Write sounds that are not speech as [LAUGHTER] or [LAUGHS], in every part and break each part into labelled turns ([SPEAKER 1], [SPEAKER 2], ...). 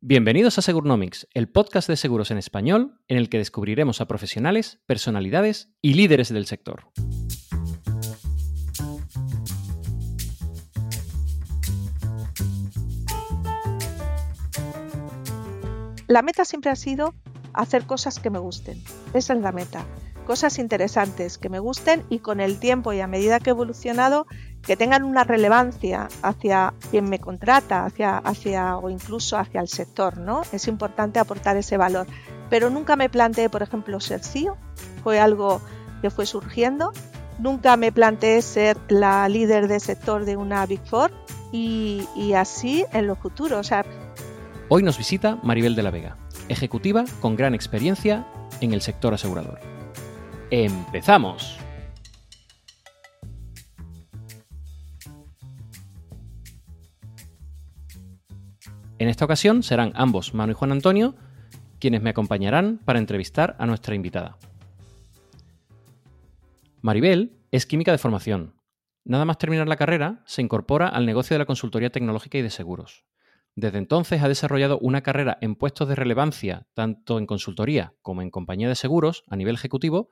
[SPEAKER 1] Bienvenidos a Segurnomics, el podcast de seguros en español en el que descubriremos a profesionales, personalidades y líderes del sector.
[SPEAKER 2] La meta siempre ha sido hacer cosas que me gusten. Esa es la meta. Cosas interesantes que me gusten y con el tiempo y a medida que he evolucionado que tengan una relevancia hacia quien me contrata, hacia, hacia o incluso hacia el sector, ¿no? Es importante aportar ese valor. Pero nunca me planteé, por ejemplo, ser CEO, fue algo que fue surgiendo. Nunca me planteé ser la líder de sector de una Big Four y, así en lo futuro.
[SPEAKER 1] Hoy nos visita Maribel de la Vega, ejecutiva con gran experiencia en el sector asegurador. ¡Empezamos! En esta ocasión serán ambos, Manu y Juan Antonio, quienes me acompañarán para entrevistar a nuestra invitada. Maribel es química de formación. Nada más terminar la carrera, se incorpora al negocio de la consultoría tecnológica y de seguros. Desde entonces ha desarrollado una carrera en puestos de relevancia, tanto en consultoría como en compañía de seguros a nivel ejecutivo,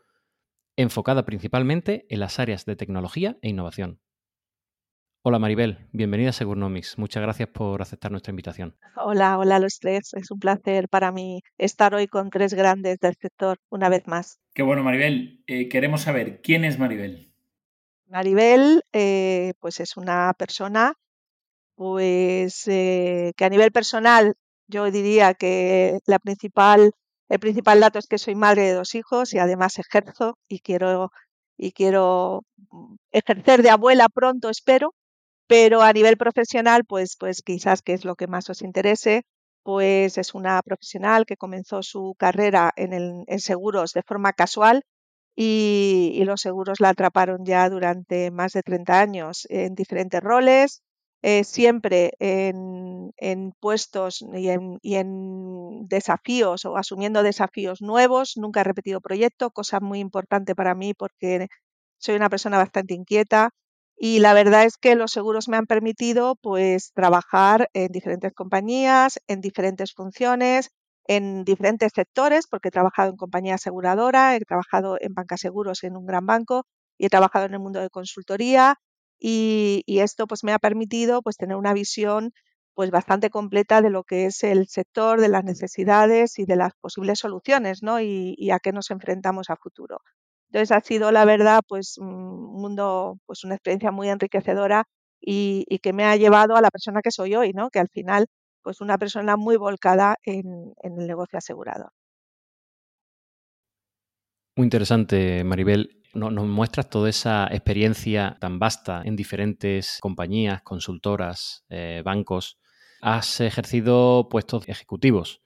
[SPEAKER 1] enfocada principalmente en las áreas de tecnología e innovación. Hola Maribel, bienvenida a Segurnomics. Muchas gracias por aceptar nuestra invitación.
[SPEAKER 2] Hola, hola a los tres. Es un placer para mí estar hoy con tres grandes del sector una vez más.
[SPEAKER 3] Qué bueno, Maribel. Eh, queremos saber quién es Maribel.
[SPEAKER 2] Maribel, eh, pues es una persona, pues eh, que a nivel personal yo diría que la principal, el principal dato es que soy madre de dos hijos y además ejerzo y quiero y quiero mm, ejercer de abuela pronto, espero, pero a nivel profesional, pues, pues quizás es lo que más os interese, pues es una profesional que comenzó su carrera en, el, en seguros de forma casual y, y, los seguros la atraparon ya durante más de 30 años en diferentes roles, eh, siempre en, en puestos y en, y en, desafíos o asumiendo desafíos nuevos. Nunca he repetido proyecto, cosa muy importante para mí porque soy una persona bastante inquieta y la verdad es que los seguros me han permitido pues trabajar en diferentes compañías, en diferentes funciones, en diferentes sectores, porque he trabajado en compañía aseguradora, he trabajado en banca seguros en un gran banco y he trabajado en el mundo de consultoría y, esto pues me ha permitido pues tener una visión pues bastante completa de lo que es el sector, de las necesidades y de las posibles soluciones, ¿no? Y, y a qué nos enfrentamos a futuro. Entonces ha sido, la verdad, pues un mundo, pues una experiencia muy enriquecedora y, que me ha llevado a la persona que soy hoy, ¿no? Que al final, pues una persona muy volcada en, en el negocio asegurador.
[SPEAKER 1] Muy interesante, Maribel. Nos, nos muestras toda esa experiencia tan vasta en diferentes compañías, consultoras, eh, bancos. Has ejercido puestos ejecutivos.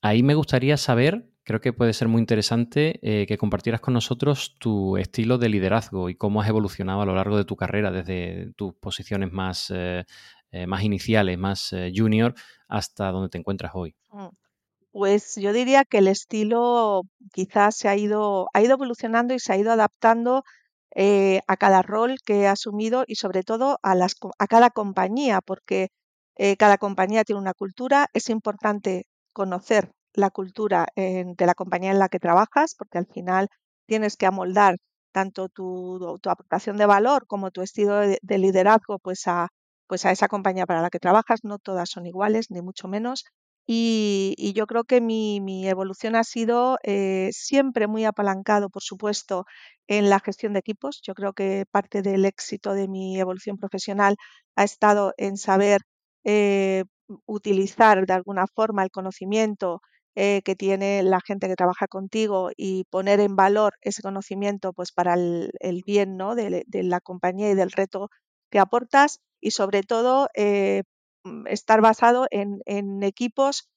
[SPEAKER 1] Ahí me gustaría saber creo que puede ser muy interesante eh, que compartieras con nosotros tu estilo de liderazgo y cómo has evolucionado a lo largo de tu carrera, desde tus posiciones más, eh, eh, más iniciales, más junior, hasta donde te encuentras hoy.
[SPEAKER 2] Mm. Pues yo diría que el estilo quizás se ha ido, ha ido evolucionando y se ha ido adaptando a cada rol que he asumido y sobre todo a, las, a cada compañía, porque cada compañía tiene una cultura. Es importante conocer la cultura de la compañía en la que trabajas, porque al final tienes que amoldar tanto tu, tu aportación de valor como tu estilo de, de, liderazgo pues a, pues a esa compañía para la que trabajas. No todas son iguales, ni mucho menos. Y, y yo creo que mi, mi evolución ha sido eh, siempre muy apalancado, por supuesto, en la gestión de equipos. Yo creo que parte del éxito de mi evolución profesional ha estado en saber eh, utilizar de alguna forma el conocimiento eh, que tiene la gente que trabaja contigo y poner en valor ese conocimiento pues para el, bien ¿no? de, la compañía y del reto que aportas y sobre todo eh, estar basado en, equipos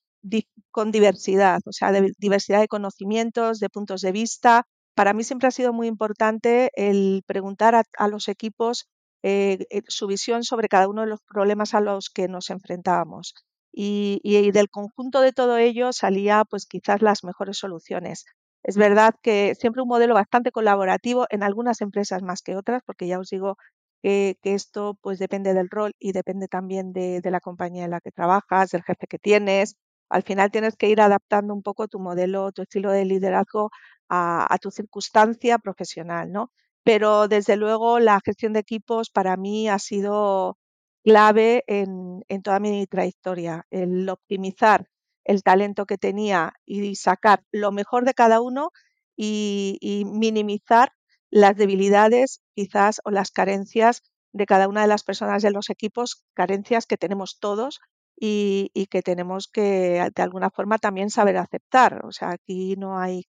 [SPEAKER 2] con diversidad, o sea, diversidad de conocimientos, de puntos de vista. Para mí siempre ha sido muy importante el preguntar a, a los equipos eh, su visión sobre cada uno de los problemas a los que nos enfrentábamos y, del conjunto de todo ello salía pues quizás las mejores soluciones. Es verdad que siempre un modelo bastante colaborativo en algunas empresas más que otras, porque ya os digo que, esto pues depende del rol y depende también de, la compañía en la que trabajas, del jefe que tienes. Al final tienes que ir adaptando un poco tu modelo, tu estilo de liderazgo a tu circunstancia profesional, ¿no? Pero desde luego la gestión de equipos para mí ha sido clave en, toda mi trayectoria, el optimizar el talento que tenía y sacar lo mejor de cada uno y, minimizar las debilidades quizás o las carencias de cada una de las personas de los equipos, carencias que tenemos todos y, y, que tenemos que de alguna forma también saber aceptar. O sea, aquí no hay,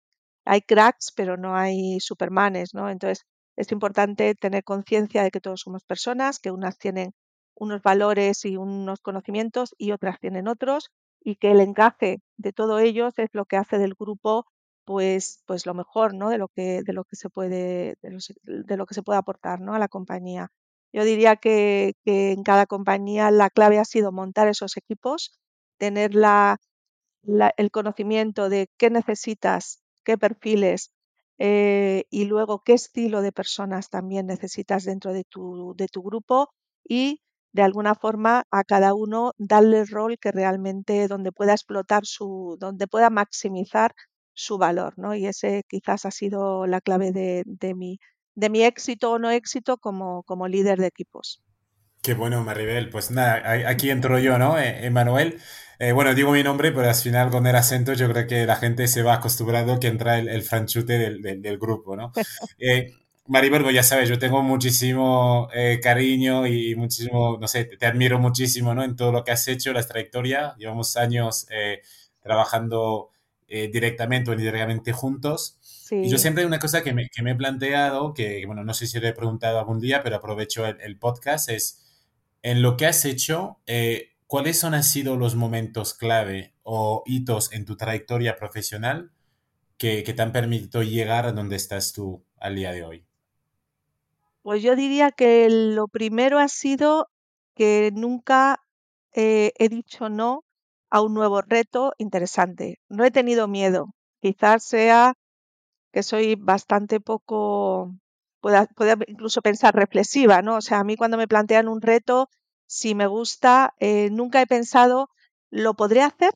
[SPEAKER 2] hay cracks, pero no hay supermanes, ¿no? Entonces, es importante tener conciencia de que todos somos personas, que unas tienen unos valores y unos conocimientos y otras tienen otros y que el encaje de todos ellos es lo que hace del grupo pues pues lo mejor no de lo que de lo que se puede de, lo que se puede aportar ¿no? a la compañía yo diría que, que, en cada compañía la clave ha sido montar esos equipos tener la, el conocimiento de qué necesitas qué perfiles eh, y luego qué estilo de personas también necesitas dentro de tu, de tu grupo y de alguna forma a cada uno darle el rol que realmente donde pueda explotar su, donde pueda maximizar su valor, ¿no? Y ese quizás ha sido la clave de, de mi, de mi éxito o no éxito como, como líder de equipos.
[SPEAKER 4] Qué bueno, Maribel. Pues nada, aquí entro yo, ¿no? Eh, Emanuel. Eh, bueno, digo mi nombre, pero al final con el acento yo creo que la gente se va acostumbrando que entra el, el franchute del, del, grupo, ¿no? [LAUGHS] Eh, Maribel, pues ya sabes, yo tengo muchísimo cariño y muchísimo, no sé, te, admiro muchísimo, ¿no? En todo lo que has hecho, la trayectoria. Llevamos años trabajando directamente o indirectamente juntos. Y yo siempre hay una cosa que me, que me, he planteado, que bueno, no sé si lo he preguntado algún día, pero aprovecho el, el podcast, es en lo que has hecho, eh, ¿cuáles han sido los momentos clave o hitos en tu trayectoria profesional que, te han permitido llegar a donde estás tú al día de hoy?
[SPEAKER 2] Pues yo diría que lo primero ha sido que nunca eh, he dicho no a un nuevo reto interesante. No he tenido miedo. Quizás sea que soy bastante poco pueda, incluso pensar reflexiva, ¿no? O sea, a mí cuando me plantean un reto, si me gusta, eh, nunca he pensado, ¿lo podré hacer?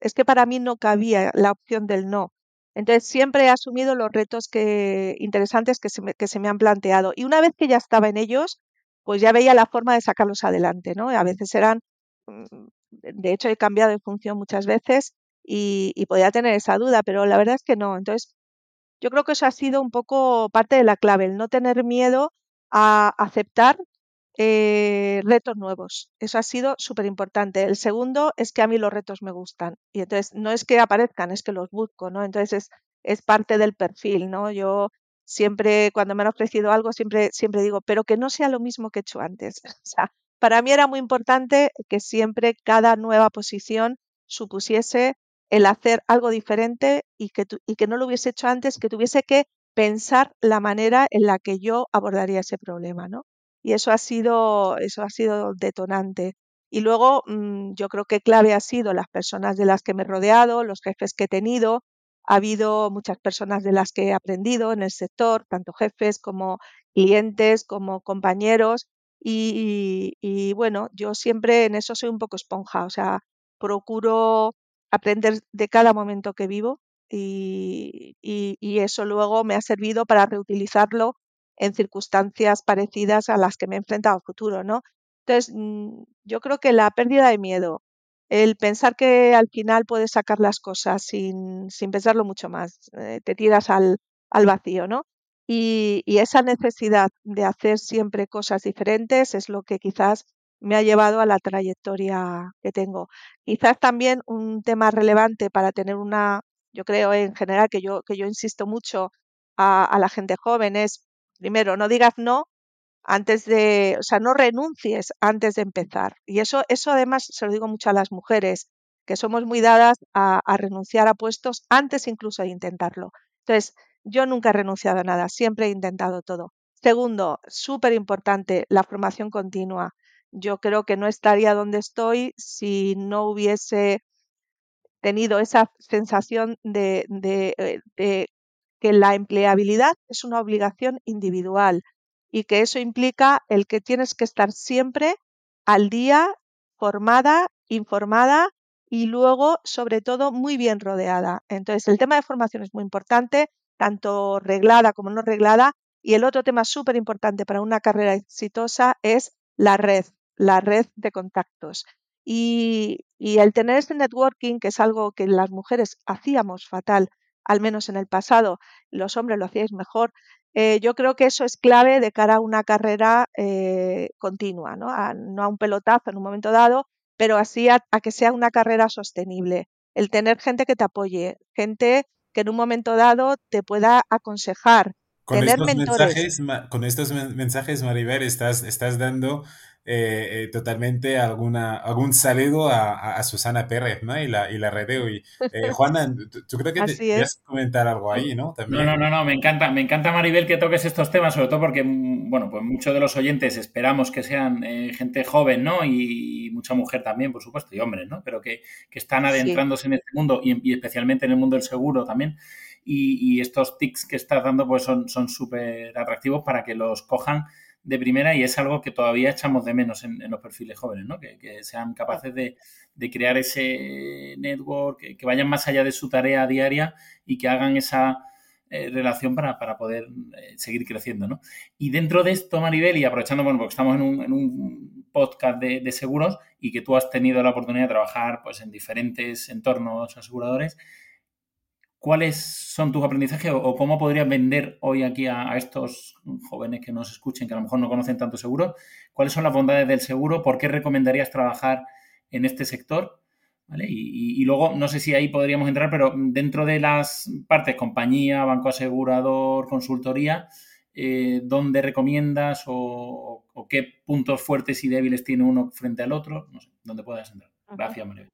[SPEAKER 2] Es que para mí no cabía la opción del no. Entonces siempre he asumido los retos que, interesantes que se, me, han planteado. Y una vez que ya estaba en ellos, pues ya veía la forma de sacarlos adelante, ¿no? A veces eran, mm, de hecho he cambiado de función muchas veces y, y podía tener esa duda, pero la verdad es que no. Entonces yo creo que eso ha sido un poco parte de la clave, el no tener miedo a aceptar eh, retos nuevos. Eso ha sido súper importante. El segundo es que a mí los retos me gustan. Y entonces no es que aparezcan, es que los busco, ¿no? Entonces es, es parte del perfil, ¿no? Yo siempre, cuando me han ofrecido algo, siempre, siempre digo, pero que no sea lo mismo que he hecho antes. [LAUGHS] O sea, para mí era muy importante que siempre cada nueva posición supusiese el hacer algo diferente y que, y que no lo hubiese hecho antes, que tuviese que pensar la manera en la que yo abordaría ese problema, ¿no? Y eso ha sido, eso ha sido detonante. Y luego mm, yo creo que clave ha sido las personas de las que me he rodeado, los jefes que he tenido. Ha habido muchas personas de las que he aprendido en el sector, tanto jefes como clientes, como compañeros. Y, y bueno, yo siempre en eso soy un poco esponja, o sea, procuro aprender de cada momento que vivo y, eso luego me ha servido para reutilizarlo en circunstancias parecidas a las que me he enfrentado en futuro, ¿no? Entonces, mm, yo creo que la pérdida de miedo, el pensar que al final puedes sacar las cosas sin, sin pensarlo mucho más, eh, te tiras al, al vacío, ¿no? Y, y, esa necesidad de hacer siempre cosas diferentes es lo que quizás me ha llevado a la trayectoria que tengo. Quizás también un tema relevante para tener una, yo creo en general que yo, que yo insisto mucho a, la gente joven es, primero, no digas no antes de, o sea, no renuncies antes de empezar. Y eso, eso además se lo digo mucho a las mujeres, que somos muy dadas a, renunciar a puestos antes incluso de intentarlo. Entonces, yo nunca he renunciado a nada, siempre he intentado todo. Segundo, súper importante, la formación continua yo creo que no estaría donde estoy si no hubiese tenido esa sensación de, de, eh, que la empleabilidad es una obligación individual y que eso implica el que tienes que estar siempre al día, formada, informada y luego, sobre todo, muy bien rodeada. Entonces, el tema de formación es muy importante, tanto reglada como no reglada. Y el otro tema súper importante para una carrera exitosa es la red, la red de contactos. Y, y, el tener este networking, que es algo que las mujeres hacíamos fatal, al menos en el pasado, los hombres lo hacíais mejor, eh, yo creo que eso es clave de cara a una carrera eh, continua, ¿no? A, no a un pelotazo en un momento dado, pero así a, que sea una carrera sostenible. El tener gente que te apoye, gente que en un momento dado te pueda aconsejar.
[SPEAKER 4] Con
[SPEAKER 2] tener
[SPEAKER 4] estos,
[SPEAKER 2] mentores.
[SPEAKER 4] mensajes, con estos mensajes, Maribel, estás, estás dando eh, eh, totalmente alguna, algún saludo a, a, Susana Pérez, ¿no? Y la, y la redeo. Y, eh, [LAUGHS] Juana, ¿tú, crees que te, quieres comentar algo ahí, ¿no?
[SPEAKER 3] También. No, no, no, me encanta, me encanta, Maribel, que toques estos temas, sobre todo porque, mm, bueno, pues muchos de los oyentes esperamos que sean gente joven, ¿no? Y, mucha mujer también, por supuesto, y hombres, ¿no? Pero que, que están adentrándose sí. en este mundo y, y, especialmente en el mundo del seguro también. Y, y estos tics que estás dando, pues son súper atractivos para que los cojan de primera y es algo que todavía echamos de menos en, en los perfiles jóvenes, ¿no? Que, que sean capaces de, de, crear ese network, que, que, vayan más allá de su tarea diaria y que hagan esa eh, relación para, para poder eh, seguir creciendo, ¿no? Y dentro de esto, Maribel, y aprovechando, bueno, porque estamos en un, en un podcast de, de, seguros y que tú has tenido la oportunidad de trabajar pues, en diferentes entornos aseguradores, ¿Cuáles son tus aprendizajes o, cómo podrías vender hoy aquí a, a, estos jóvenes que nos escuchen, que a lo mejor no conocen tanto seguro? ¿Cuáles son las bondades del seguro? ¿Por qué recomendarías trabajar en este sector? ¿Vale? Y, y, y, luego, no sé si ahí podríamos entrar, pero dentro de las partes compañía, banco asegurador, consultoría, eh, ¿dónde recomiendas o, o, qué puntos fuertes y débiles tiene uno frente al otro? No sé, ¿dónde puedas entrar? Gracias, María.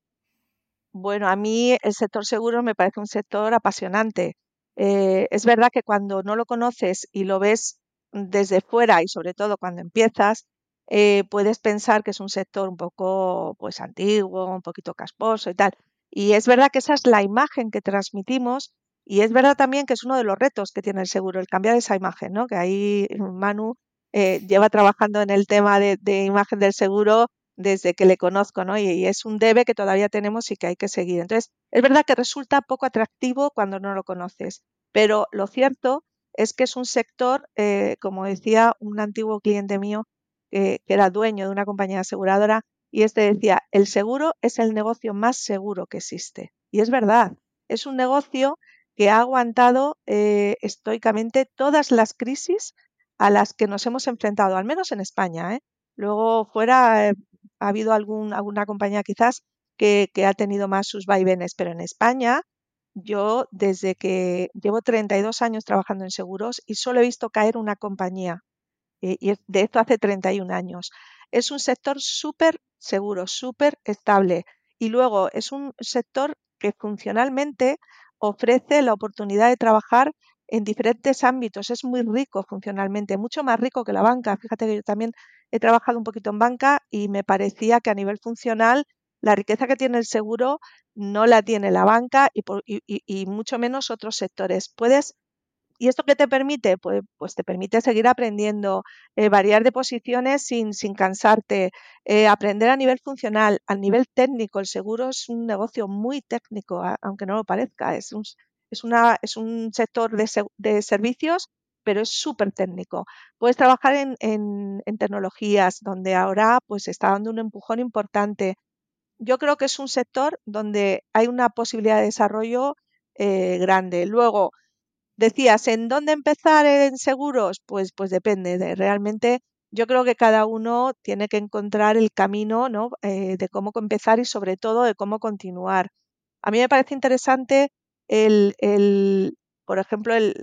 [SPEAKER 2] Bueno, a mí el sector seguro me parece un sector apasionante. Eh, es verdad que cuando no lo conoces y lo ves desde fuera y sobre todo cuando empiezas, eh, puedes pensar que es un sector un poco pues antiguo, un poquito casposo y tal. Y es verdad que esa es la imagen que transmitimos y es verdad también que es uno de los retos que tiene el seguro, el cambiar esa imagen, ¿no? Que ahí Manu eh, lleva trabajando en el tema de, de imagen del seguro desde que le conozco, ¿no? Y, es un debe que todavía tenemos y que hay que seguir. Entonces, es verdad que resulta poco atractivo cuando no lo conoces, pero lo cierto es que es un sector, eh, como decía un antiguo cliente mío, eh, que era dueño de una compañía aseguradora, y este decía, el seguro es el negocio más seguro que existe. Y es verdad, es un negocio que ha aguantado eh, estoicamente todas las crisis a las que nos hemos enfrentado, al menos en España. Luego fuera ha habido algún, alguna compañía quizás que, que, ha tenido más sus vaivenes, pero en España yo desde que llevo 32 años trabajando en seguros y solo he visto caer una compañía, y, de esto hace 31 años. Es un sector súper seguro, súper estable y luego es un sector que funcionalmente ofrece la oportunidad de trabajar en diferentes ámbitos. Es muy rico funcionalmente, mucho más rico que la banca. Fíjate que yo también he trabajado un poquito en banca y me parecía que a nivel funcional la riqueza que tiene el seguro no la tiene la banca y, por, y, mucho menos otros sectores. Puedes ¿Y esto qué te permite? Pues, pues te permite seguir aprendiendo, eh, variar de posiciones sin, sin cansarte, eh, aprender a nivel funcional, a nivel técnico. El seguro es un negocio muy técnico, aunque no lo parezca. Es un, es una, es un sector de, de servicios pero es súper técnico. Puedes trabajar en, en, en, tecnologías, donde ahora pues está dando un empujón importante. Yo creo que es un sector donde hay una posibilidad de desarrollo eh, grande. Luego, decías, ¿en dónde empezar en seguros? Pues, pues depende. De, realmente yo creo que cada uno tiene que encontrar el camino ¿no? eh, de cómo empezar y sobre todo de cómo continuar. A mí me parece interesante por ejemplo, el,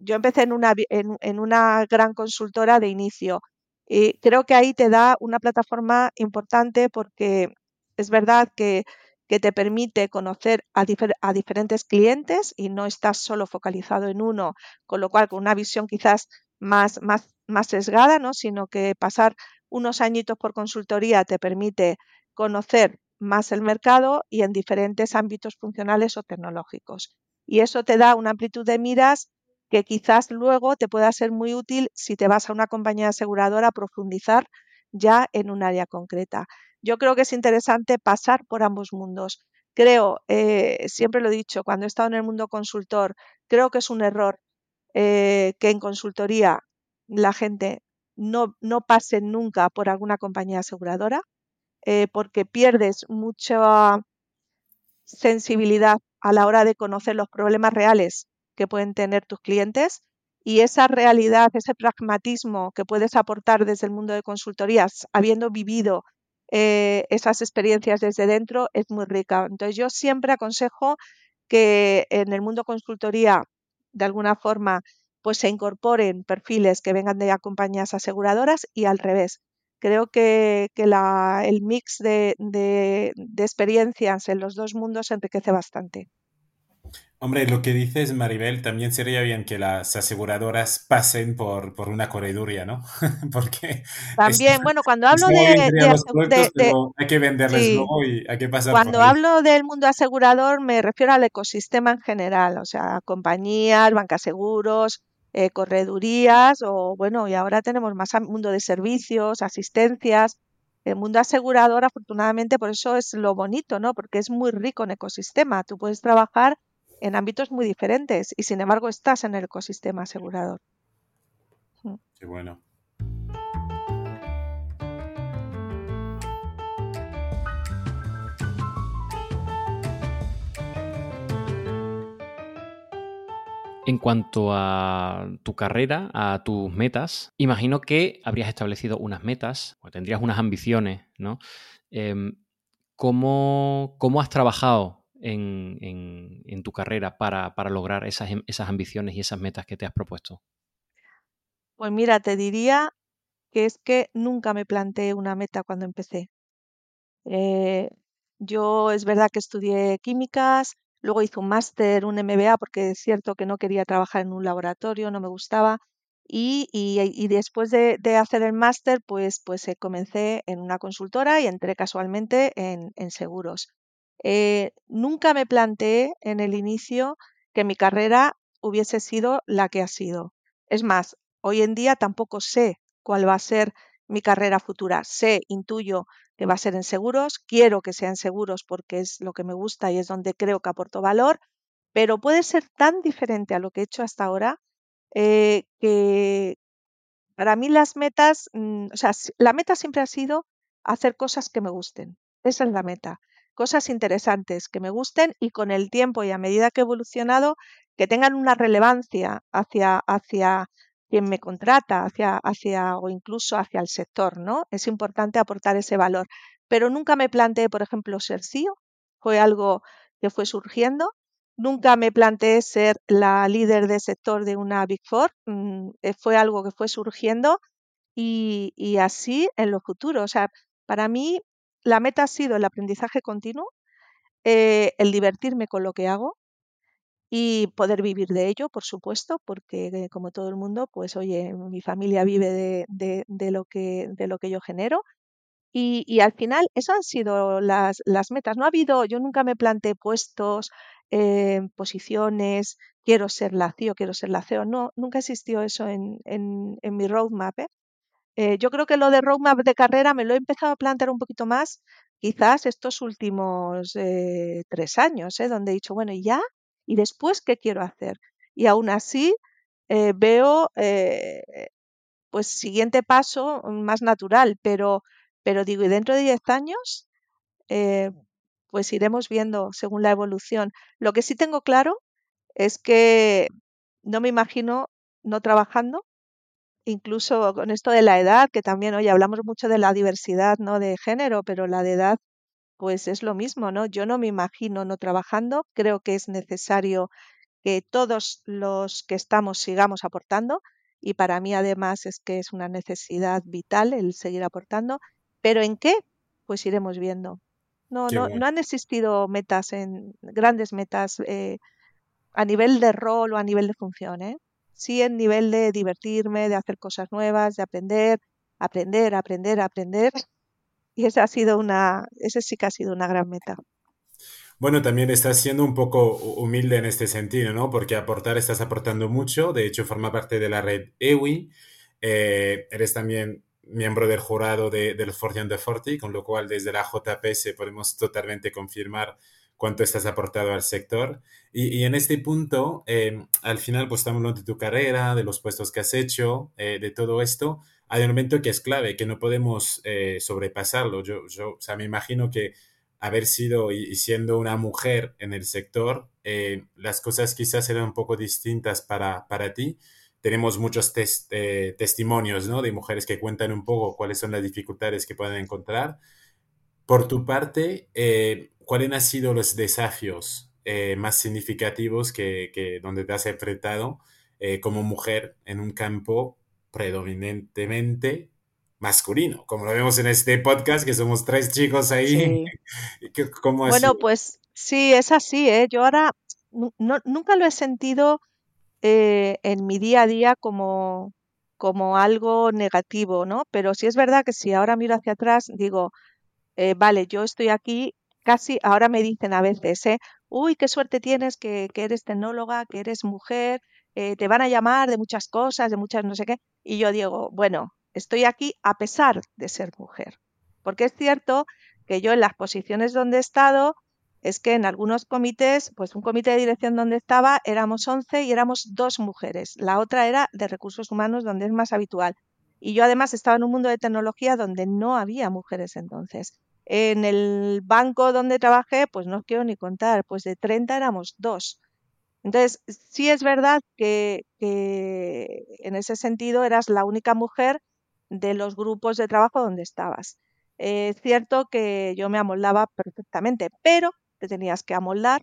[SPEAKER 2] yo empecé en una, gran consultora de inicio y creo que ahí te da una plataforma importante porque es verdad que, te permite conocer a, difer a, diferentes clientes y no estás solo focalizado en uno, con lo cual con una visión quizás más, más, más sesgada, ¿no? sino que pasar unos añitos por consultoría te permite conocer más el mercado y en diferentes ámbitos funcionales o tecnológicos. Y eso te da una amplitud de miras que quizás luego te pueda ser muy útil si te vas a una compañía aseguradora a profundizar ya en un área concreta. Yo creo que es interesante pasar por ambos mundos. Creo, eh, siempre lo he dicho, cuando he estado en el mundo consultor, creo que es un error eh, que en consultoría la gente no, no pase nunca por alguna compañía aseguradora, eh, porque pierdes mucha sensibilidad a la hora de conocer los problemas reales que pueden tener tus clientes y esa realidad, ese pragmatismo que puedes aportar desde el mundo de consultorías, habiendo vivido eh, esas experiencias desde dentro, es muy rica. Entonces yo siempre aconsejo que en el mundo consultoría, de alguna forma, pues se incorporen perfiles que vengan de compañías aseguradoras y al revés. Creo que, el mix de, de experiencias en los dos mundos enriquece bastante.
[SPEAKER 4] Hombre, lo que dices, Maribel, también sería bien que las aseguradoras pasen por, por una correduría, ¿no? [LAUGHS] Porque...
[SPEAKER 2] También, bueno, cuando hablo de,
[SPEAKER 4] hay que venderles luego y hay que pasar
[SPEAKER 2] Cuando hablo del mundo asegurador me refiero al ecosistema en general, o sea, compañías, bancas seguros, eh, corredurías o, bueno, y ahora tenemos más mundo de servicios, asistencias. El mundo asegurador, afortunadamente, por eso es lo bonito, ¿no? Porque es muy rico en ecosistema. Tú puedes trabajar en ámbitos muy diferentes y sin embargo estás en el ecosistema asegurador.
[SPEAKER 4] Qué bueno.
[SPEAKER 1] En cuanto a tu carrera, a tus metas, imagino que habrías establecido unas metas o tendrías unas ambiciones, ¿no? Em, ¿cómo, ¿Cómo has trabajado en, tu carrera para, lograr esas, em, esas ambiciones y esas metas que te has propuesto?
[SPEAKER 2] Pues mira, te diría que es que nunca me planteé una meta cuando empecé. Eh, yo es verdad que estudié químicas, luego hice un máster, un MBA, porque es cierto que no quería trabajar en un laboratorio, no me gustaba. Y, después de, hacer el máster, pues, pues eh, comencé en una consultora y entré casualmente en, en seguros. Eh, nunca me planteé en el inicio que mi carrera hubiese sido la que ha sido. Es más, hoy en día tampoco sé cuál va a ser mi carrera futura. Sé, intuyo que va a ser en seguros, quiero que sean seguros porque es lo que me gusta y es donde creo que aporto valor, pero puede ser tan diferente a lo que he hecho hasta ahora eh, que para mí las metas, mm, o sea, la meta siempre ha sido hacer cosas que me gusten. Esa es la meta cosas interesantes que me gusten y con el tiempo y a medida que he evolucionado, que tengan una relevancia hacia, hacia quien me contrata, hacia, hacia o incluso hacia el sector, ¿no? Es importante aportar ese valor. Pero nunca me planteé, por ejemplo, ser CEO, fue algo que fue surgiendo. Nunca me planteé ser la líder de sector de una Big Four, mm, eh, fue algo que fue surgiendo y, así en lo futuro. O sea, para mí la meta ha sido el aprendizaje continuo, eh, el divertirme con lo que hago y poder vivir de ello, por supuesto, porque como todo el mundo, pues oye, mi familia vive de, lo, que, de lo que yo genero. Y, al final, esas han sido las, metas. No ha habido, yo nunca me planteé puestos, eh, posiciones, quiero ser la CEO, quiero ser la CEO. No, nunca existió eso en, en, mi roadmap. ¿eh? Eh, yo creo que lo de roadmap de carrera me lo he empezado a plantear un poquito más, quizás estos últimos eh, tres años, ¿eh? donde he dicho, bueno, ¿y ya? ¿Y después qué quiero hacer? Y aún así veo, pues, siguiente paso más natural, pero, pero digo, ¿y dentro de diez años? pues iremos viendo según la evolución. Lo que sí tengo claro es que no me imagino no trabajando incluso con esto de la edad, que también, oye, hablamos mucho de la diversidad, ¿no? De género, pero la de edad, pues es lo mismo, ¿no? Yo no me imagino no trabajando, creo que es necesario que todos los que estamos sigamos aportando y para mí además es que es una necesidad vital el seguir aportando, pero ¿en qué? Pues iremos viendo. No, no, no han existido metas en grandes metas eh, a nivel de rol o a nivel de función, ¿eh? sí en nivel de divertirme, de hacer cosas nuevas, de aprender, aprender, aprender, aprender. Y esa ha sido una, ese sí que ha sido una gran meta.
[SPEAKER 4] Bueno, también estás siendo un poco humilde en este sentido, ¿no? Porque aportar estás aportando mucho. De hecho, forma parte de la red EWI. Eh, eres también miembro del jurado de, del Fortune de Forti, con lo cual desde la JPS podemos totalmente confirmar cuánto estás aportado al sector. Y, en este punto, em, al final, pues estamos hablando de tu carrera, de los puestos que has hecho, eh, de todo esto. Hay un elemento que es clave, que no podemos eh, sobrepasarlo. Yo, yo, o sea, me imagino que haber sido y, siendo una mujer en el sector, eh, las cosas quizás eran un poco distintas para, para ti. Tenemos muchos testimonios ¿no? de mujeres que cuentan un poco cuáles son las dificultades que pueden encontrar. Por tu parte, ¿cuáles han sido los desafíos eh, más significativos que, donde te has enfrentado eh, como mujer en un campo predominantemente masculino, como lo vemos en este podcast, que somos tres chicos ahí. [LAUGHS]
[SPEAKER 2] bueno, pues sí, es así. ¿eh? Yo ahora nunca lo he sentido en mi día a día como, como algo negativo, ¿no? Pero sí es verdad que si ahora miro hacia atrás, digo, vale, yo estoy aquí casi ahora me dicen a veces, ¿eh? uy, qué suerte tienes que, eres tecnóloga, que eres mujer, eh, te van a llamar de muchas cosas, de muchas no sé qué. Y yo digo, bueno, estoy aquí a pesar de ser mujer. Porque es cierto que yo en las posiciones donde he estado, es que en algunos comités, pues un comité de dirección donde estaba, éramos 11 y éramos dos mujeres. La otra era de recursos humanos, donde es más habitual. Y yo además estaba en un mundo de tecnología donde no había mujeres entonces. En el banco donde trabajé, pues no quiero ni contar, pues de 30 éramos dos. Entonces, sí es verdad que, en ese sentido eras la única mujer de los grupos de trabajo donde estabas. Es cierto que yo me amoldaba perfectamente, pero te tenías que amoldar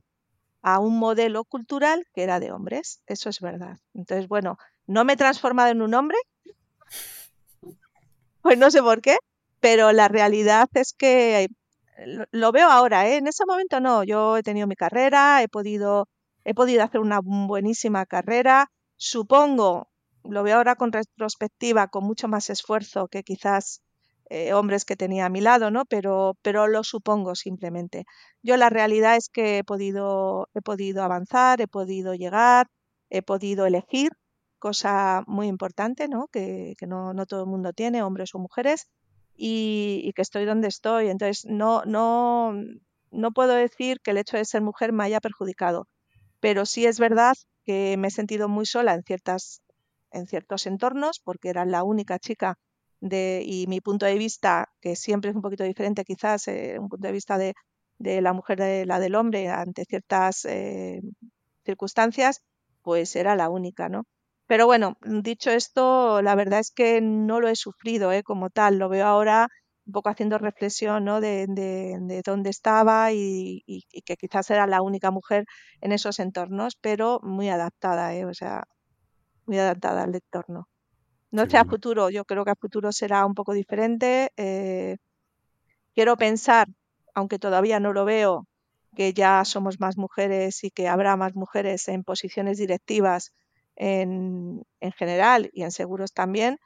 [SPEAKER 2] a un modelo cultural que era de hombres, eso es verdad. Entonces, bueno, no me he transformado en un hombre, pues no sé por qué, pero la realidad es que lo, veo ahora, ¿eh? en ese momento no, yo he tenido mi carrera, he podido, he podido hacer una buenísima carrera, supongo, lo veo ahora con retrospectiva, con mucho más esfuerzo que quizás eh, hombres que tenía a mi lado, ¿no? Pero, pero lo supongo simplemente. Yo la realidad es que he podido, he podido avanzar, he podido llegar, he podido elegir, cosa muy importante, ¿no? Que, no, no todo el mundo tiene, hombres o mujeres y, que estoy donde estoy. Entonces, no, no, no puedo decir que el hecho de ser mujer me haya perjudicado, pero sí es verdad que me he sentido muy sola en, ciertas, en ciertos entornos, porque era la única chica de, y mi punto de vista, que siempre es un poquito diferente quizás, eh, un punto de vista de, de, la mujer de la del hombre ante ciertas eh, circunstancias, pues era la única, ¿no? Pero bueno, dicho esto, la verdad es que no lo he sufrido ¿eh? como tal. Lo veo ahora un poco haciendo reflexión ¿no? de, de, dónde estaba y, que quizás era la única mujer en esos entornos, pero muy adaptada, ¿eh? o sea, muy adaptada al entorno. No sé a futuro, yo creo que a futuro será un poco diferente. Eh, quiero pensar, aunque todavía no lo veo, que ya somos más mujeres y que habrá más mujeres en posiciones directivas en, en general y en seguros también.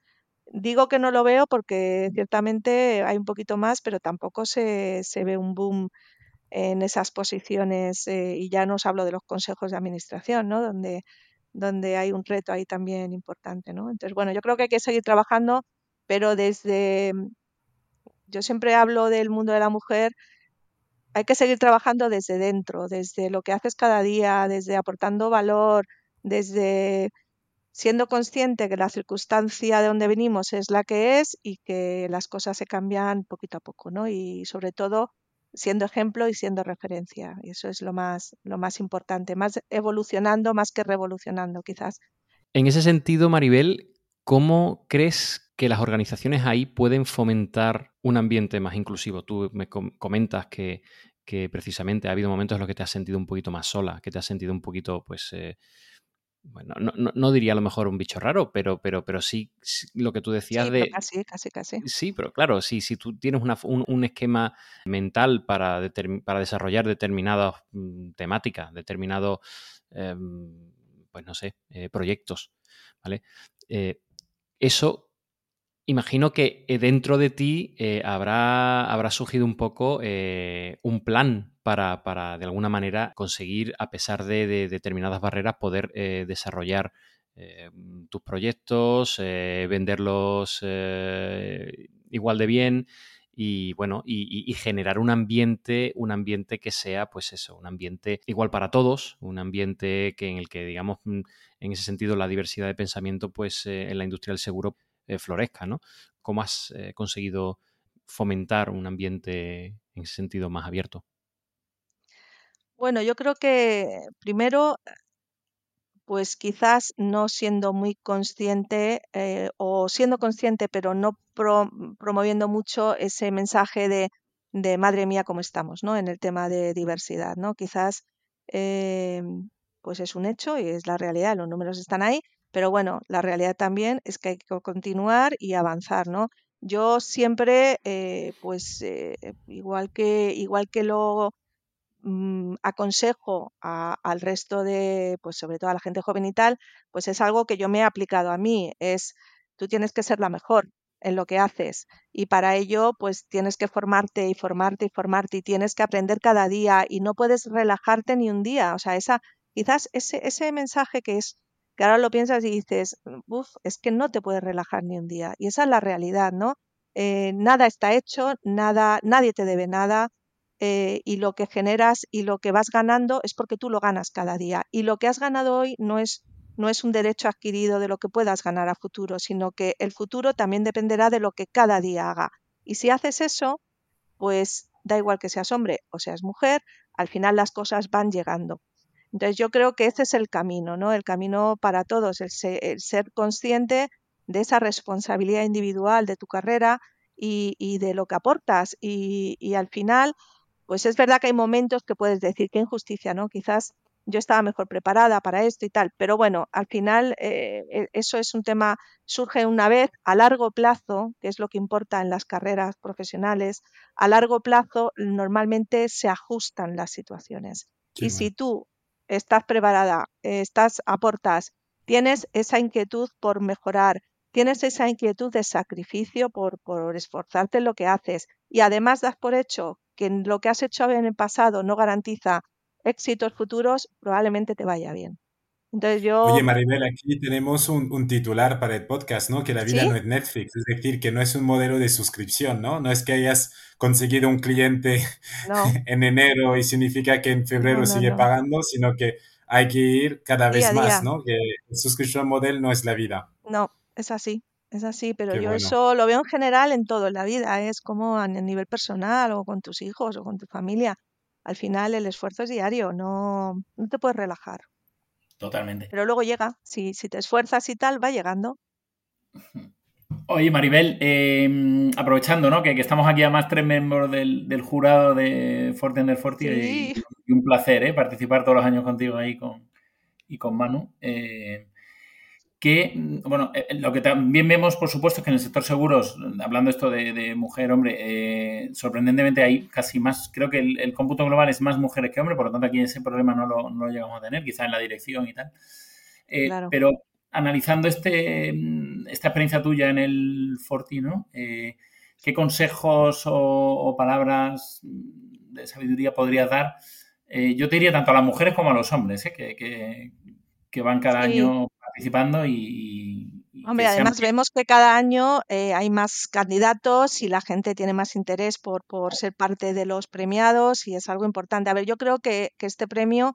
[SPEAKER 2] Digo que no lo veo porque ciertamente hay un poquito más, pero tampoco se, se ve un boom en esas posiciones eh, y ya no os hablo de los consejos de administración, ¿no? Donde, donde hay un reto ahí también importante, ¿no? Entonces, bueno, yo creo que hay que seguir trabajando, pero desde, yo siempre hablo del mundo de la mujer, hay que seguir trabajando desde dentro, desde lo que haces cada día, desde aportando valor, desde siendo consciente que la circunstancia de donde venimos es la que es y que las cosas se cambian poquito a poco, ¿no? Y sobre todo siendo ejemplo y siendo referencia. Y eso es lo más, lo más importante, más evolucionando más que revolucionando, quizás.
[SPEAKER 1] En ese sentido, Maribel, ¿cómo crees que las organizaciones ahí pueden fomentar un ambiente más inclusivo? Tú me comentas que, que precisamente ha habido momentos en los que te has sentido un poquito más sola, que te has sentido un poquito, pues, eh, bueno, no, diría a lo mejor un bicho raro, pero, pero, pero sí, lo que tú decías de...
[SPEAKER 2] Casi, casi, casi.
[SPEAKER 1] Sí, pero claro, sí, si tú tienes un, esquema mental para, para desarrollar determinadas mm, temáticas, determinados, em, pues no sé, eh, proyectos, ¿vale? Eh, eso Imagino que eh, dentro de ti eh, habrá, habrá surgido un poco eh, un plan para, para, de alguna manera, conseguir, a pesar de, determinadas barreras, poder desarrollar tus proyectos, venderlos igual de bien y bueno, y, generar un ambiente, un ambiente que sea, pues eso, un ambiente igual para todos, un ambiente que en el que, digamos, en ese sentido, la diversidad de pensamiento, pues en la industria del seguro eh, florezca, ¿no? ¿Cómo has eh, conseguido fomentar un ambiente en sentido más abierto?
[SPEAKER 2] Bueno, yo creo que primero, pues quizás no siendo muy consciente eh, o siendo consciente pero no promoviendo mucho ese mensaje de, de, madre mía cómo estamos, ¿no? En el tema de diversidad, ¿no? Quizás pues es un hecho y es la realidad, los números están ahí, pero bueno, la realidad también es que hay que continuar y avanzar, ¿no? Yo siempre, eh, pues eh, igual que igual que lo mm, aconsejo al resto de, pues sobre todo a la gente joven y tal, pues es algo que yo me he aplicado a mí. Es tú tienes que ser la mejor en lo que haces y para ello pues tienes que formarte y formarte y formarte y tienes que aprender cada día y no puedes relajarte ni un día. O sea, esa quizás ese ese mensaje que es que ahora lo piensas y dices, uff, es que no te puedes relajar ni un día. Y esa es la realidad, ¿no? Eh, nada está hecho, nada, nadie te debe nada. Eh, y lo que generas y lo que vas ganando es porque tú lo ganas cada día. Y lo que has ganado hoy no es, no es un derecho adquirido de lo que puedas ganar a futuro, sino que el futuro también dependerá de lo que cada día haga. Y si haces eso, pues da igual que seas hombre o seas mujer, al final las cosas van llegando. Entonces yo creo que ese es el camino, ¿no? El camino para todos, el, ser consciente de esa responsabilidad individual de tu carrera y, de lo que aportas. Y, al final, pues es verdad que hay momentos que puedes decir qué injusticia, ¿no? Quizás yo estaba mejor preparada para esto y tal, pero bueno, al final eh, e, eso es un tema, surge una vez a largo plazo, que es lo que importa en las carreras profesionales, a largo plazo normalmente se ajustan las situaciones. y si tú estás preparada, estás, aportas, tienes esa inquietud por mejorar, tienes esa inquietud de sacrificio por, por esforzarte en lo que haces y además das por hecho que lo que has hecho en el pasado no garantiza éxitos futuros, probablemente te vaya bien. Entonces yo...
[SPEAKER 4] Oye, Maribel, aquí tenemos un, titular para el podcast, ¿no? Que la vida no es Netflix, es decir, que no es un modelo de suscripción, ¿no? No es que hayas conseguido un cliente [LAUGHS] en enero y significa que en febrero sigue pagando, sino que hay que ir cada vez más, ¿no? Que el suscription model no es la vida.
[SPEAKER 2] No, es así, es así, pero yo eso lo veo en general en todo en la vida, es como a nivel personal o con tus hijos o con tu familia. Al final el esfuerzo es diario, no, no te puedes relajar.
[SPEAKER 3] Totalmente.
[SPEAKER 2] Pero luego llega, si, si te esfuerzas y tal, va llegando. [LAUGHS]
[SPEAKER 3] Oye, Maribel, em, aprovechando ¿no? que, estamos aquí además tres miembros del, jurado de Forte Under Forty y, un placer ¿eh? participar todos los años contigo ahí con, y con Manu. Eh, que, bueno, eh, lo que también vemos, por supuesto, es que en el sector seguros, hablando esto de, mujer, hombre, eh, sorprendentemente hay casi más, creo que el, cómputo global es más mujeres que hombres, por lo tanto aquí ese problema no lo, llegamos a tener, quizá en la dirección y tal. Eh, pero analizando este, esta experiencia tuya en el Forti, ¿no? ¿Qué consejos o, palabras de sabiduría podrías dar? yo te diría tanto a las mujeres como a los hombres, que, que, van cada año participando y...
[SPEAKER 2] Hombre, además vemos que cada año eh, hay más candidatos y la gente tiene más interés por, por ser parte de los premiados y es algo importante. A ver, yo creo que, este premio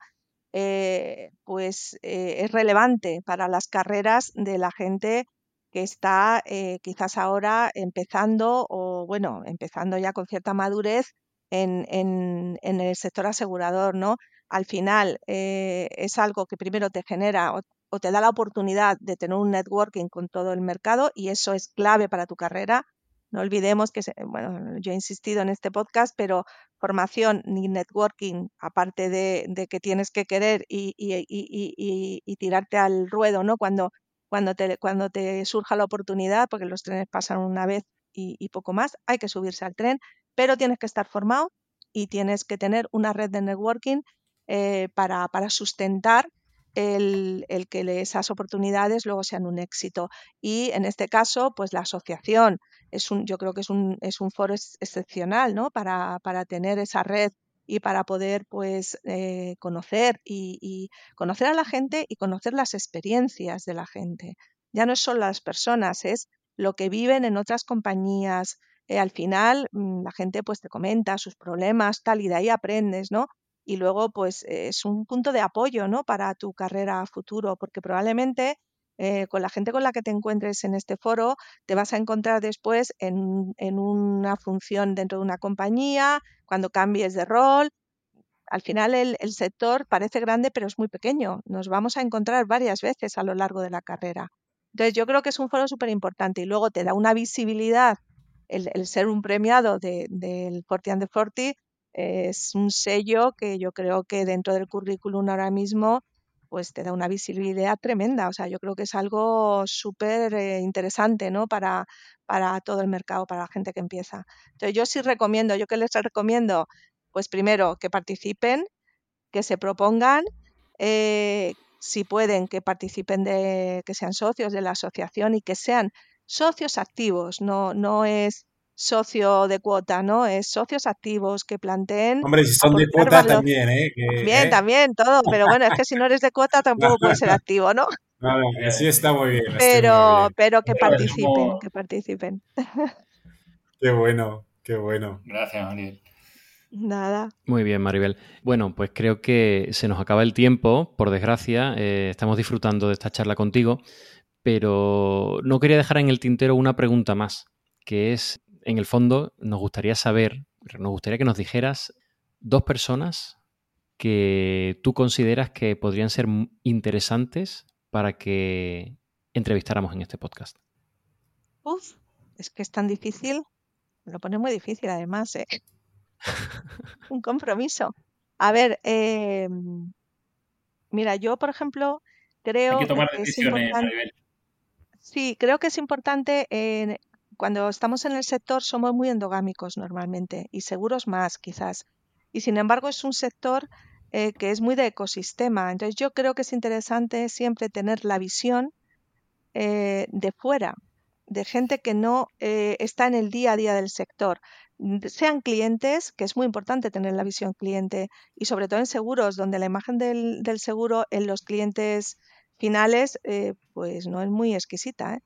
[SPEAKER 2] eh, pues eh, es relevante para las carreras de la gente que está quizás ahora empezando o bueno, empezando ya con cierta madurez en, en, en el sector asegurador, ¿no? Al final es algo que primero te genera o te da la oportunidad de tener un networking con todo el mercado y eso es clave para tu carrera. No olvidemos que, bueno, yo he insistido en este podcast, pero formación ni networking, aparte de, que tienes que querer y, tirarte al ruedo, ¿no? Cuando, cuando, te, cuando te surja la oportunidad, porque los trenes pasan una vez y, poco más, hay que subirse al tren, pero tienes que estar formado y tienes que tener una red de networking eh, para, para sustentar el, que esas oportunidades luego sean un éxito. Y en este caso, pues la asociación es un, yo creo que es un, es un foro excepcional, ¿no? Para, para tener esa red y para poder pues eh, conocer y, conocer a la gente y conocer las experiencias de la gente. Ya no es solo las personas, es lo que viven en otras compañías. Eh, al final mm, la gente pues te comenta sus problemas, tal, y de ahí aprendes, ¿no? Y luego pues es un punto de apoyo, ¿no? Para tu carrera futuro, porque probablemente eh, con la gente con la que te encuentres en este foro, te vas a encontrar después en, una función dentro de una compañía, cuando cambies de rol. Al final el, sector parece grande, pero es muy pequeño. Nos vamos a encontrar varias veces a lo largo de la carrera. Entonces yo creo que es un foro súper importante y luego te da una visibilidad. El, ser un premiado del 40 and the 40 es un sello que yo creo que dentro del currículum ahora mismo pues te da una visibilidad tremenda. O sea, yo creo que es algo súper eh, interesante, ¿no? Para, para todo el mercado, para la gente que empieza. Entonces, yo sí recomiendo, ¿yo qué les recomiendo? Pues primero, que participen, que se propongan, eh, si pueden, que participen de, que sean socios de la asociación y que sean socios activos, no, no es socio de cuota, ¿no? Es socios activos que planteen.
[SPEAKER 4] Hombre, si son de cuota también, ¿eh?
[SPEAKER 2] también, también, todo. Pero bueno, es que si no eres de cuota [LAUGHS] tampoco puedes ser activo, ¿no?
[SPEAKER 4] No, así está muy bien.
[SPEAKER 2] Pero, pero que participen, que participen. [LAUGHS]
[SPEAKER 4] Qué bueno, qué bueno.
[SPEAKER 3] Gracias, Maribel.
[SPEAKER 2] Nada.
[SPEAKER 1] Muy bien, Maribel. Bueno, pues creo que se nos acaba el tiempo, por desgracia. Eh, estamos disfrutando de esta charla contigo, pero no quería dejar en el tintero una pregunta más, que es en el fondo nos gustaría saber, nos gustaría que nos dijeras dos personas que tú consideras que podrían ser interesantes para que entrevistáramos en este podcast.
[SPEAKER 2] Uf, es que es tan difícil. Me lo pone muy difícil además. ¿eh? [LAUGHS] Un compromiso. A ver, em, mira, yo por ejemplo creo
[SPEAKER 3] que tomar decisiones,
[SPEAKER 2] Sí, creo que es importante en cuando estamos en el sector somos muy endogámicos normalmente y seguros más quizás. Y sin embargo es un sector eh, que es muy de ecosistema. Entonces yo creo que es interesante siempre tener la visión eh, de fuera, de gente que no eh, está en el día a día del sector. Sean clientes, que es muy importante tener la visión cliente, y sobre todo en seguros, donde la imagen del, del seguro en los clientes finales pues no es muy exquisita.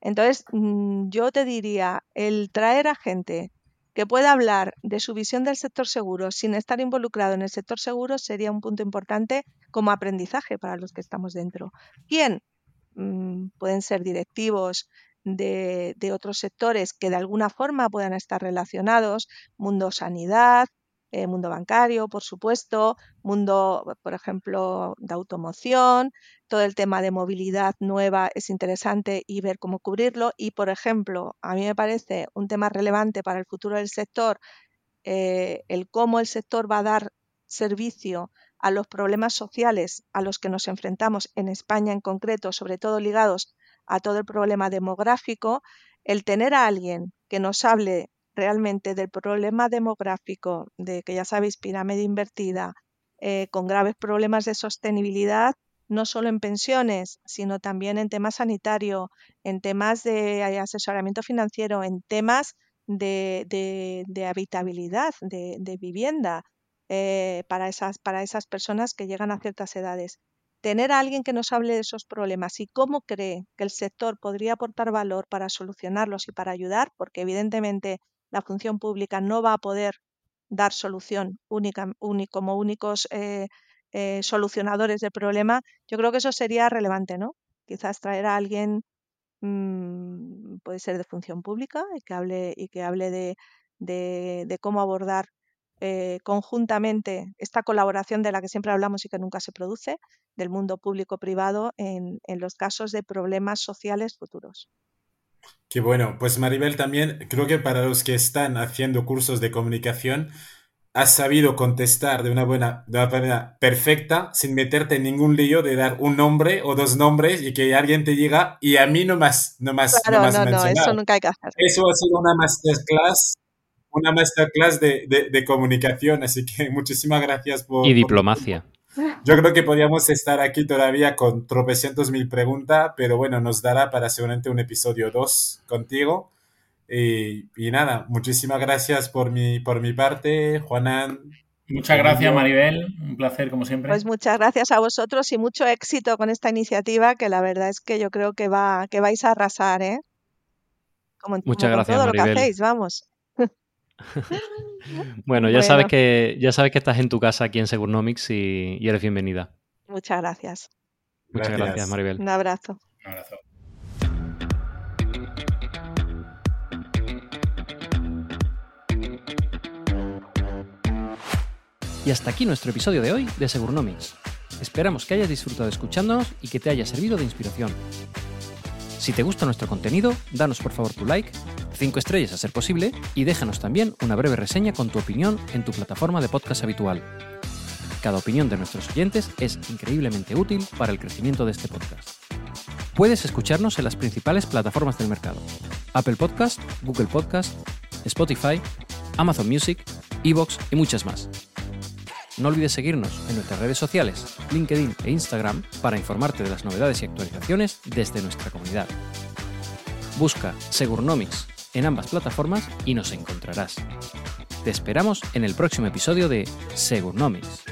[SPEAKER 2] Entonces, mm, yo te diría, el traer a gente que pueda hablar de su visión del sector seguro sin estar involucrado en el sector seguro sería un punto importante como aprendizaje para los que estamos dentro. ¿Quién? Mm, pueden ser directivos de, de, otros sectores que de alguna forma puedan estar relacionados, mundo sanidad, eh, mundo bancario, por supuesto, mundo, por ejemplo, de automoción, todo el tema de movilidad nueva es interesante y ver cómo cubrirlo. Y, por ejemplo, a mí me parece un tema relevante para el futuro del sector, eh, el cómo el sector va a dar servicio a los problemas sociales a los que nos enfrentamos en España en concreto, sobre todo ligados a todo el problema demográfico, el tener a alguien que nos hable realmente del problema demográfico, de que ya sabéis, pirámide invertida, eh, con graves problemas de sostenibilidad, no solo en pensiones, sino también en temas sanitarios, en temas de asesoramiento financiero, en temas de, habitabilidad, de, vivienda eh, para, esas, para esas personas que llegan a ciertas edades. Tener a alguien que nos hable de esos problemas y cómo cree que el sector podría aportar valor para solucionarlos y para ayudar, porque evidentemente la función pública no va a poder dar solución única, como únicos eh, eh, solucionadores del problema, yo creo que eso sería relevante, ¿no? Quizás traer a alguien, mm, puede ser de función pública, y que hable, y que hable de, cómo abordar eh, conjuntamente esta colaboración de la que siempre hablamos y que nunca se produce, del mundo público-privado en los casos de problemas sociales futuros.
[SPEAKER 4] Qué bueno. Pues Maribel también, creo que para los que están haciendo cursos de comunicación, has sabido contestar de una buena, de una manera perfecta, sin meterte en ningún lío de dar un nombre o dos nombres y que alguien te diga, y a mí no más, no más,
[SPEAKER 2] no, más no, no, eso nunca hay que hacer.
[SPEAKER 4] Eso ha sido una masterclass, una masterclass de, de, de comunicación, así que [LAUGHS] muchísimas gracias por...
[SPEAKER 1] Y diplomacia.
[SPEAKER 4] Yo creo que podríamos estar aquí todavía con tropecientos mil preguntas, pero bueno, nos dará para seguramente un episodio 2 contigo. Y, y, nada, muchísimas gracias por mi, por mi parte, Juanan.
[SPEAKER 3] Muchas gracias, Maribel. Un placer, como siempre.
[SPEAKER 2] Pues muchas gracias a vosotros y mucho éxito con esta iniciativa, que la verdad es que yo creo que, va, que vais a arrasar, ¿eh?
[SPEAKER 1] Como, muchas gracias,
[SPEAKER 2] todo
[SPEAKER 1] Maribel.
[SPEAKER 2] lo que hacéis, vamos. [LAUGHS]
[SPEAKER 1] bueno, ya, Sabes que, ya sabes que estás en tu casa aquí en Segurnomics y, y eres bienvenida.
[SPEAKER 2] Muchas gracias.
[SPEAKER 1] Muchas gracias, gracias Maribel.
[SPEAKER 2] Un abrazo.
[SPEAKER 3] Un abrazo.
[SPEAKER 1] Y hasta aquí nuestro episodio de hoy de Segurnomics. Esperamos que hayas disfrutado escuchándonos y que te haya servido de inspiración. Si te gusta nuestro contenido, danos por favor tu like, 5 estrellas a ser posible y déjanos también una breve reseña con tu opinión en tu plataforma de podcast habitual. Cada opinión de nuestros oyentes es increíblemente útil para el crecimiento de este podcast. Puedes escucharnos en las principales plataformas del mercado: Apple Podcast, Google Podcast, Spotify, Amazon Music, Evox y muchas más. No olvides seguirnos en nuestras redes sociales, LinkedIn e Instagram para informarte de las novedades y actualizaciones desde nuestra comunidad. Busca Segurnomics en ambas plataformas y nos encontrarás. Te esperamos en el próximo episodio de Segurnomics.